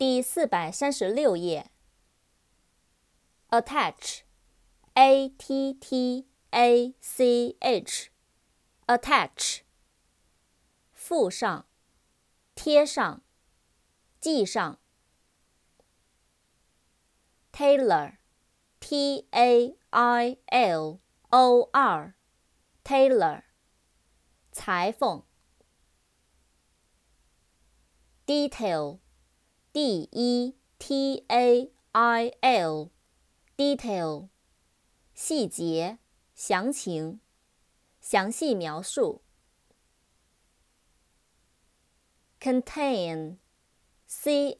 第四百三十六页。attach，a t t a c h，attach，附上，贴上，系上。tailor，t a i l o r，tailor，裁缝。detail。d e t a i l，detail，细节、详情、详细描述。contain，c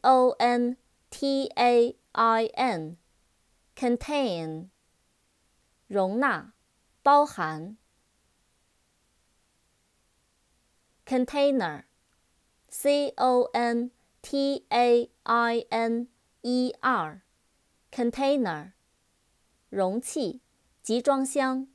o n t a i n，contain，容纳、包含。container，c o n T A I N E R，container，容器、集装箱。